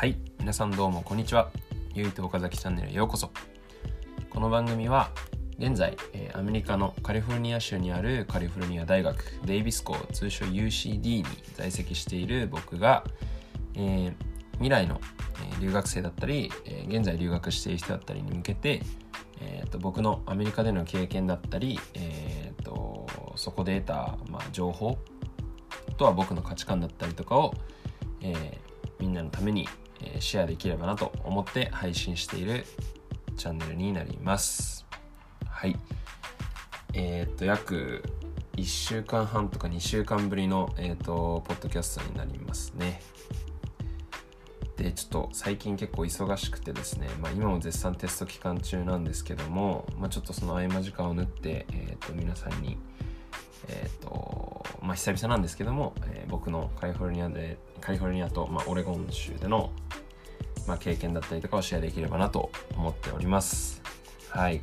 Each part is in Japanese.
はい皆さんどうもこんにちは。ゆいと岡崎チャンネルへようこそ。この番組は現在、えアメリカのカリフォルニア州にあるカリフォルニア大学デイビス校通称 UCD に在籍している僕が、えー未来の、え留学生だったり、え現在留学している人だったりに向けて、えーと僕のアメリカでの経験だったり、えーとそこで得た、まあ、情報とは僕の価値観だったりとかを、えーみんなのために、えシェアできればなと思って配信しているチャンネルになります。はい。えーっと、約1週間半とか2週間ぶりの、えーっと、ポッドキャストになりますね。で、ちょっと最近結構忙しくてですね、まあ今も絶賛テスト期間中なんですけども、まあちょっとその合間時間を縫って、えーっと、皆さんに、えーと、まあ久々なんですけども、えー僕のカリフォルニアで、カリフォルニアと、まあ、オレゴン州での、まあ、経験だったりとかをシェアできればなと思っております。はい。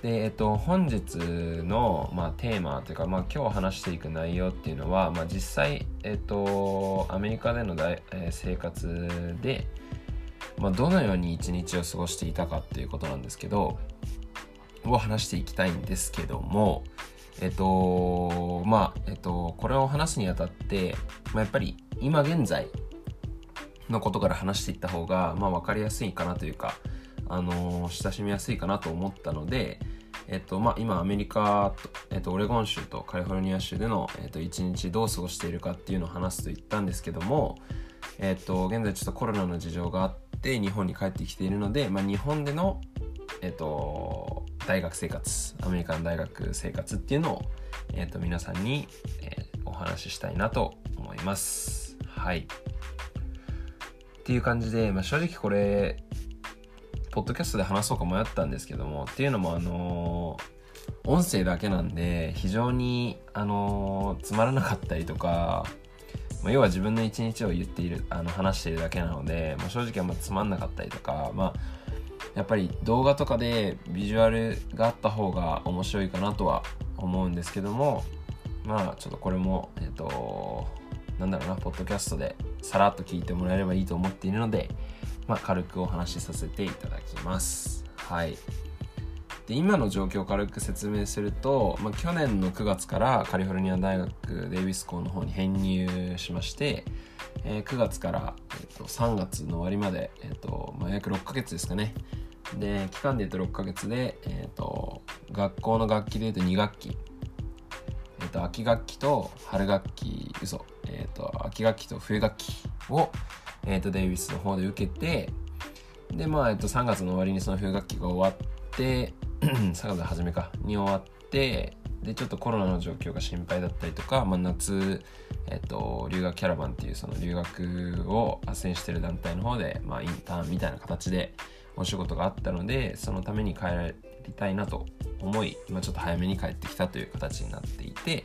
で、えっと、本日の、まあ、テーマというか、まあ、今日話していく内容っていうのは、まあ、実際、えっと、アメリカでの大、えー生活で、まあ、どのように一日を過ごしていたかっていうことなんですけど、を話していきたいんですけども、えっと、まあ、えっと、これを話すにあたって、まあ、やっぱり今現在のことから話していった方が、まあ、分かりやすいかなというか、あの親しみやすいかなと思ったので、えっとまあ、今アメリカと、えっと、オレゴン州とカリフォルニア州での、えっと、一日どう過ごしているかっていうのを話すと言ったんですけども、えっと、現在ちょっとコロナの事情があって日本に帰ってきているので、まあ、日本での、えっと、大学生活アメリカの大学生活っていうのを、えっと、皆さんに、えーお話ししたいなと思います。はいっていう感じで、まあ、正直これポッドキャストで話そうか迷ったんですけどもっていうのもあのー音声だけなんで非常にあのーつまらなかったりとか、ま、要は自分の一日を言っているあの話しているだけなので、まあ、正直あんまつまんなかったりとかまあやっぱり動画とかでビジュアルがあった方が面白いかなとは思うんですけどもまあちょっとこれもえっ、となんだろうなポッドキャストでさらっと聞いてもらえればいいと思っているので、まあ、軽くお話しさせていただきます。はい。で今の状況を軽く説明すると、まあ、去年の9月からカリフォルニア大学デイビス校の方に編入しまして、えー9月から、えー、と3月の終わりまで、えーとまあ、約6ヶ月ですかねで期間で言うと6ヶ月で、えー、と学校の楽器で言うと2学期、えー、と秋学期と春学期嘘、えー、と秋学期と冬学期を、えー、とデイビスの方で受けてでまあ、えっと、3月の終わりにその冬学期が終わって 3月の初めかに終わってでちょっとコロナの状況が心配だったりとか、まあ、夏、えっと、留学キャラバンっていうその留学を斡旋してる団体の方で、まあ、インターンみたいな形でお仕事があったのでそのために帰りたいなと思い、まあ、ちょっと早めに帰ってきたという形になっていて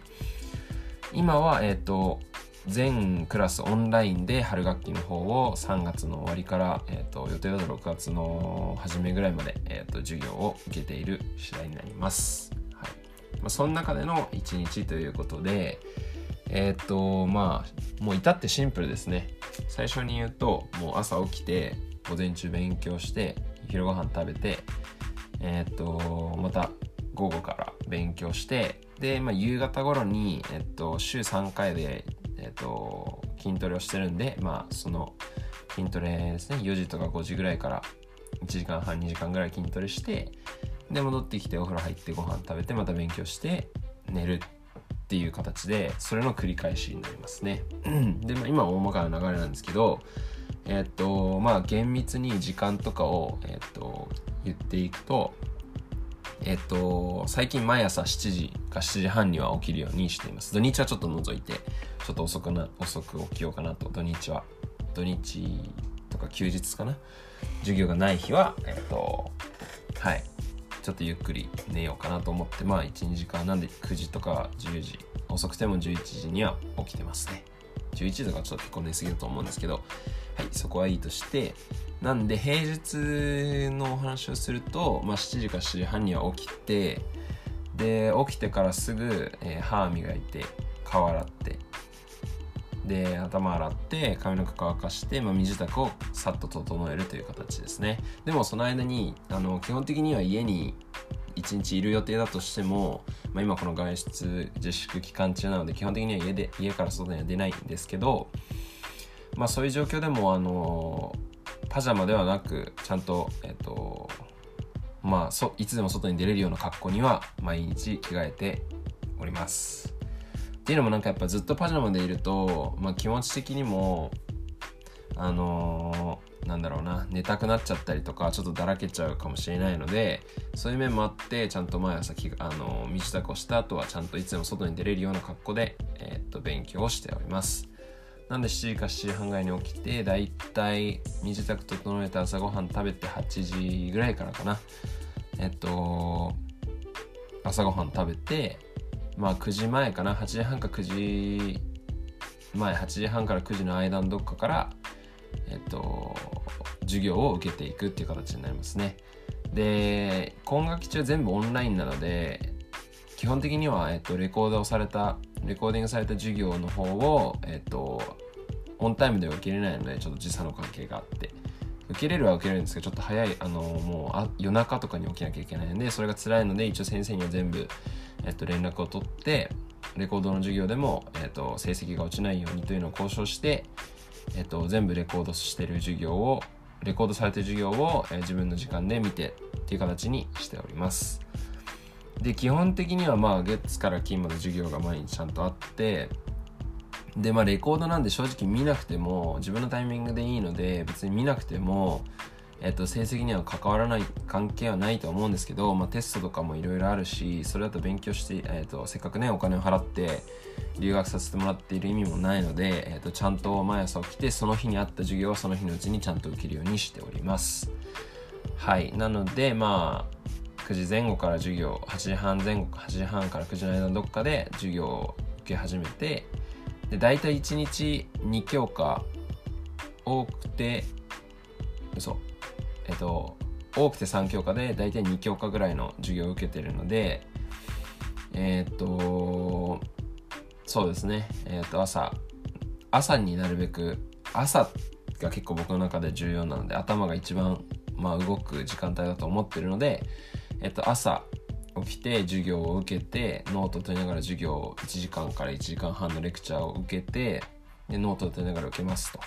今は、えっと、全クラスオンラインで春学期の方を3月の終わりから、えー、と予定だと6月の初めぐらいまで、えー、と授業を受けている次第になります。はいまあ、その中での1日ということで、えっ、とまあもう至ってシンプルですね。最初に言うともう朝起きて午前中勉強して昼ご飯食べてえっ、とまた午後から勉強してで、まあ、夕方頃に、えっと、週3回で、えっと、筋トレをしてるんで、まあ、その筋トレですね4時とか5時ぐらいから1時間半2時間ぐらい筋トレしてで戻ってきてお風呂入ってご飯食べてまた勉強して寝るっていう形でそれの繰り返しになりますね。で、まあ、今は大まかな流れなんですけどえっとまあ厳密に時間とかを、えっと、言っていくとえっと、最近毎朝7時か7時半には起きるようにしています。土日はちょっと除いて、ちょっと遅くな、遅く起きようかなと、土日は。土日とか休日かな。授業がない日は、えっと、はい。ちょっとゆっくり寝ようかなと思って、まあ1、2時間なんで9時とか10時、遅くても11時には起きてますね。11時とかちょっと結構寝すぎると思うんですけど、はい、そこはいいとして、なんで平日のお話をすると、まあ、7時か7時半には起きてで起きてからすぐ、えー歯磨いて顔洗ってで頭洗って髪の毛乾かして、まあ、身支度をさっと整えるという形ですね。でもその間にあの基本的には家に1日いる予定だとしても、まあ、今この外出自粛期間中なので基本的には家で家から外には出ないんですけど、まあ、そういう状況でもあのパジャマではなくちゃんとえっとまあそいつでも外に出れるような格好には毎日着替えております。っていうのもなんかやっぱずっとパジャマでいると、まあ、気持ち的にもあのー、なんだろうな寝たくなっちゃったりとかちょっとだらけちゃうかもしれないのでそういう面もあってちゃんと毎朝きあの身支度をした後はちゃんといつでも外に出れるような格好で、えー、っと勉強をしております。なんで7時か7時半ぐらいに起きてだいたい身支度整えて朝ごはん食べて8時ぐらいからかな。えっと朝ごはん食べてまあ9時前かな。8時半か9時前8時半から9時の間のどっかからえっと授業を受けていくっていう形になりますね。で今学期中全部オンラインなので基本的には、えっと、レコードをされたレコーディングされた授業の方を、えっと、オンタイムでは受けれないのでちょっと時差の関係があって。受けれるは受けれるんですけどちょっと早いあのもうあ夜中とかに起きなきゃいけないのでそれが辛いので一応先生には全部えっと、連絡を取ってレコードの授業でも、えっと、成績が落ちないようにというのを交渉して、えっと、全部レコードしてる授業をレコードされてる授業を、え、自分の時間で見てっていう形にしております。で基本的にはまあ月から金まで授業が毎日ちゃんとあってでまあレコードなんで正直見なくても自分のタイミングでいいので別に見なくてもえっと、成績には関わらない関係はないと思うんですけど、まあ、テストとかもいろいろあるしそれだと勉強して、えっと、せっかくねお金を払って留学させてもらっている意味もないので、えっと、ちゃんと毎朝起きてその日にあった授業はその日のうちにちゃんと受けるようにしております。はい。なのでまあ9時前後から授業8時半前後8時半から9時の間のどっかで授業を受け始めてで大体1日2教科多くて嘘えっと、多くて3教科で大体2教科ぐらいの授業を受けてるので、えっと、そうですね、えっと、朝、朝になるべく、朝が結構僕の中で重要なので、頭が一番、まあ、動く時間帯だと思ってるので、えっと、朝起きて授業を受けて、ノートを取りながら授業を1時間から1時間半のレクチャーを受けて、でノートを取りながら受けますと。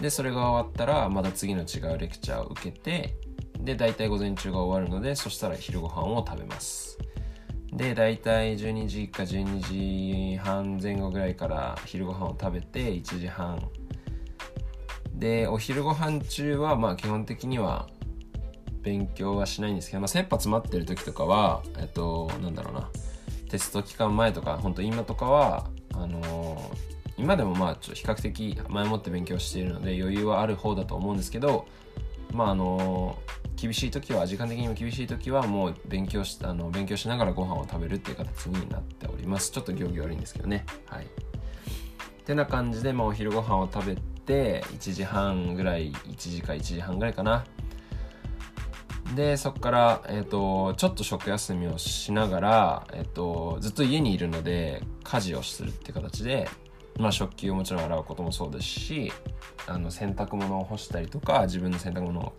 でそれが終わったらまた次の違うレクチャーを受けてで大体午前中が終わるのでそしたら昼ご飯を食べますで大体12時か12時半前後ぐらいから昼ご飯を食べて1時半でお昼ご飯中はまあ基本的には勉強はしないんですけど、まあ、切羽詰まってる時とかはえっとなんだろうなテスト期間前とか本当今とかはあの今でもまあちょっと比較的前もって勉強しているので余裕はある方だと思うんですけどまああの厳しい時は時間的にも厳しい時はもう勉強しあの勉強しながらご飯を食べるっていう形になっております。ちょっと行儀悪いんですけどね。はい。てな感じで、まあ、お昼ご飯を食べて1時半ぐらい1時か1時半ぐらいかな。でそこから、えーと、ちょっと食休みをしながら、えーとずっと家にいるので家事をするって形でまあ、食器をもちろん洗うこともそうですしあの洗濯物を干したりとか自分の洗濯物を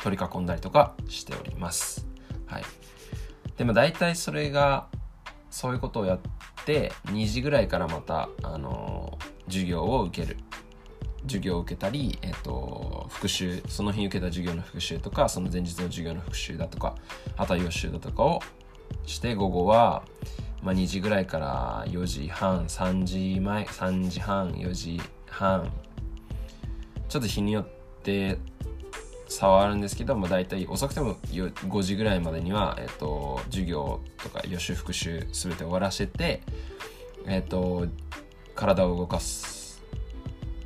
取り囲んだりとかしております。はい、でも大体それがそういうことをやって2時ぐらいからまた、あの授業を受ける授業を受けたり、え、ー、と、復習、その日受けた授業の復習とか、その前日の授業の復習だとか、あとは予習だとかをして、午後は、まあ、2時ぐらいから4時半3時前3時半4時半ちょっと日によって差はあるんですけど、まあ、大体遅くても5時ぐらいまでには、えっと、授業とか予習復習全て終わらせて、えっと、体を動かす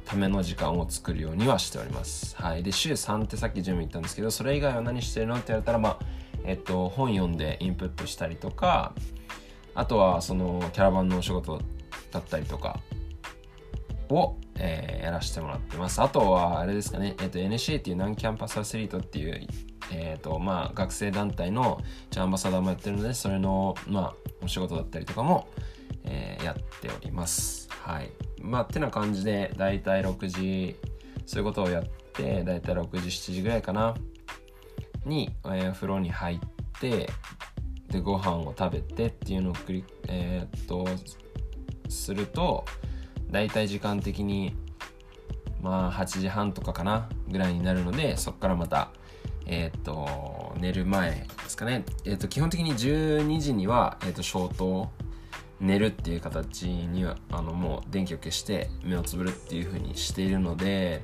ための時間を作るようにはしております。はい、で週3ってさっき準備言ったんですけどそれ以外は何してるのって言われたら、まあえっと、本読んでインプットしたりとかあとはそのキャラバンのお仕事だったりとかを、えー、やらせてもらってます。あとはあれですかね、えーと、NCA っていうナンキャンパスアスリートっていう、えーとまあ、学生団体のアンバサダーもやってるのでそれの、まあ、お仕事だったりとかも、えー、やっております。はい。まあてな感じでだいたい6時そういうことをやってだいたい6時7時ぐらいかなに、えー、風呂に入ってでご飯を食べてっていうのを繰りえー、っとするとだいたい時間的にまあ8時半とかかなぐらいになるのでそこからまたえっ、と寝る前ですかねえっ、と基本的に12時には、えっと消灯寝るっていう形にはあのもう電気を消して目をつぶるっていう風にしているので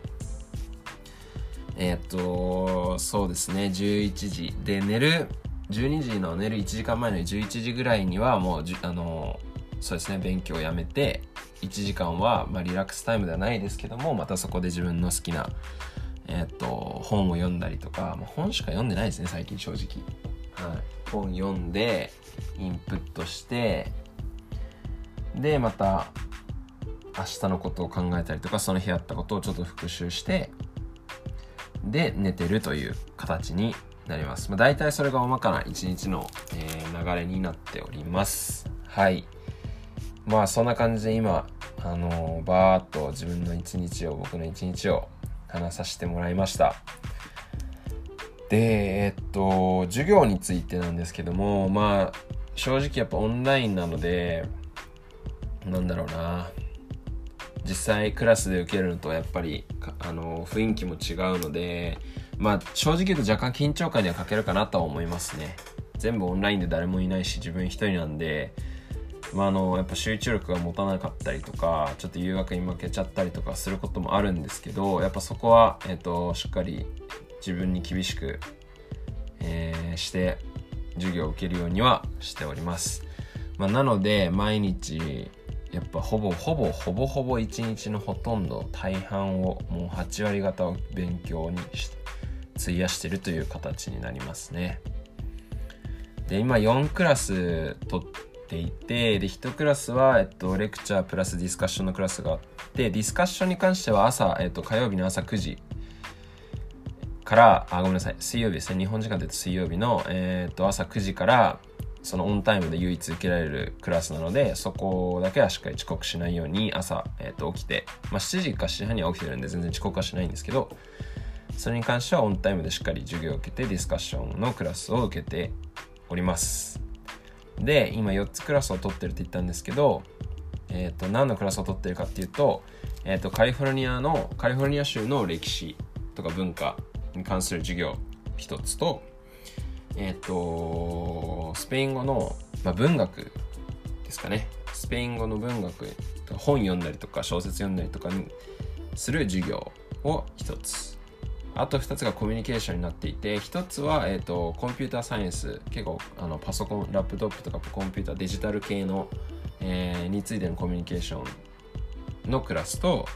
えっ、とそうですね11時。で寝る12時の寝る1時間前の11時ぐらいにはもうあのそうですね勉強をやめて1時間は、まあ、リラックスタイムではないですけどもまたそこで自分の好きな、えー、っと本を読んだりとか、まあ、本しか読んでないですね最近正直、はい、本読んでインプットしてでまた明日のことを考えたりとかその日あったことをちょっと復習してで寝てるという形になります、まあ、大体それが大まかな一日の、えー、流れになっております。はい。まあそんな感じで今あのー、バーっと自分の一日を僕の一日を話させてもらいました。でえっと授業についてなんですけどもまあ正直やっぱオンラインなのでなんだろうな。実際クラスで受けるのとやっぱりあの雰囲気も違うのでまあ正直言うと若干緊張感には欠けるかなとは思いますね。全部オンラインで誰もいないし自分一人なんでまあ、あのやっぱ集中力が持たなかったりとかちょっと誘惑に負けちゃったりとかすることもあるんですけどやっぱそこは、えーと、しっかり自分に厳しく、えー、して授業を受けるようにはしております、まあ、なので毎日やっぱほぼほぼほぼほぼ一日のほとんど大半をもう8割方を勉強に費やしてるという形になりますね。で今4クラス取っていてで1クラスは、えっと、レクチャープラスディスカッションのクラスがあってディスカッションに関しては朝、えっと、火曜日の朝9時からあごめんなさい水曜日ですね。日本時間で水曜日の、えっと朝9時からそのオンタイムで唯一受けられるクラスなのでそこだけはしっかり遅刻しないように朝、えー、と起きて、まあ、7時か7時半には起きてるんで全然遅刻はしないんですけどそれに関してはオンタイムでしっかり授業を受けてディスカッションのクラスを受けております。で今4つクラスを取ってるって言ったんですけど、えー、と何のクラスを取ってるかっていうと,、えー、とカリフォルニアのカリフォルニア州の歴史とか文化に関する授業1つとえっ、ー、とスペイン語の、まあ、文学ですかね。スペイン語の文学本読んだりとか小説読んだりとかにする授業を1つ。あと2つがコミュニケーションになっていて1つは、えーと、コンピューターサイエンス結構あのパソコンラップトップとかコンピューターデジタル系の、えー、についてのコミュニケーションのクラスと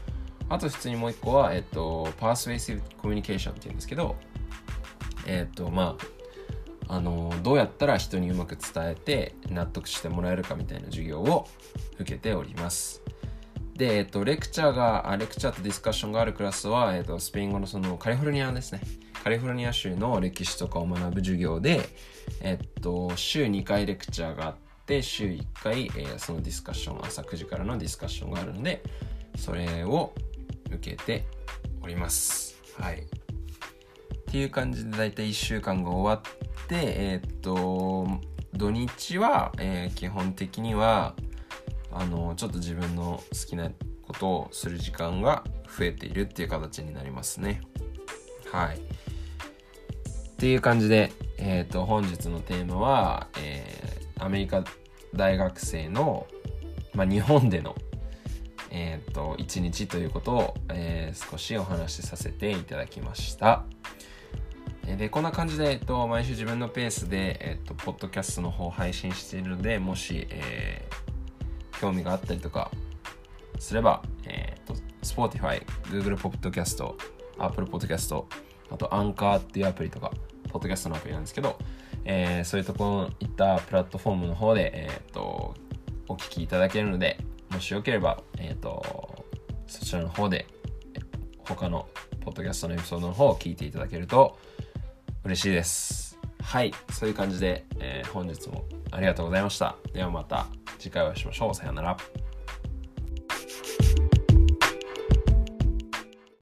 あと普通にもう1個は、えっ、ー、と、パースウェイスコミュニケーションっていうんですけどえっ、ー、とまああのどうやったら人にうまく伝えて納得してもらえるかみたいな授業を受けております。で、えっと、レクチャーが、レクチャーとディスカッションがあるクラスは、えっと、スペイン語のそのカリフォルニアですね。カリフォルニア州の歴史とかを学ぶ授業で、えっと、週2回レクチャーがあって、週1回、えー、そのディスカッション、朝9時からのディスカッションがあるので、それを受けております。はい。っていう感じで大体1週間が終わって、えー、っと、土日は、えー、基本的には、あの、ちょっと自分の好きなことをする時間が増えているっていう形になりますね。はい。っていう感じで、えっ、と、本日のテーマは、えー、アメリカ大学生の、まあ、日本でのえっ、と、一日ということを、えー、少しお話しさせていただきました。で、こんな感じで、えっと、毎週自分のペースで、えっと、ポッドキャストの方を配信しているので、もし、えー、興味があったりとかすれば、えっと、Spotify、Google Podcast、Apple Podcast、あと、アンカーっていうアプリとか、ポッドキャストのアプリなんですけど、えー、そういうところいったプラットフォームの方で、えっと、お聞きいただけるので、もしよければ、えっと、そちらの方で、他のポッドキャストのエピソードの方を聞いていただけると、嬉しいです。はい、そういう感じで、えー、本日もありがとうございました。ではまた次回お会いしましょう。さようなら。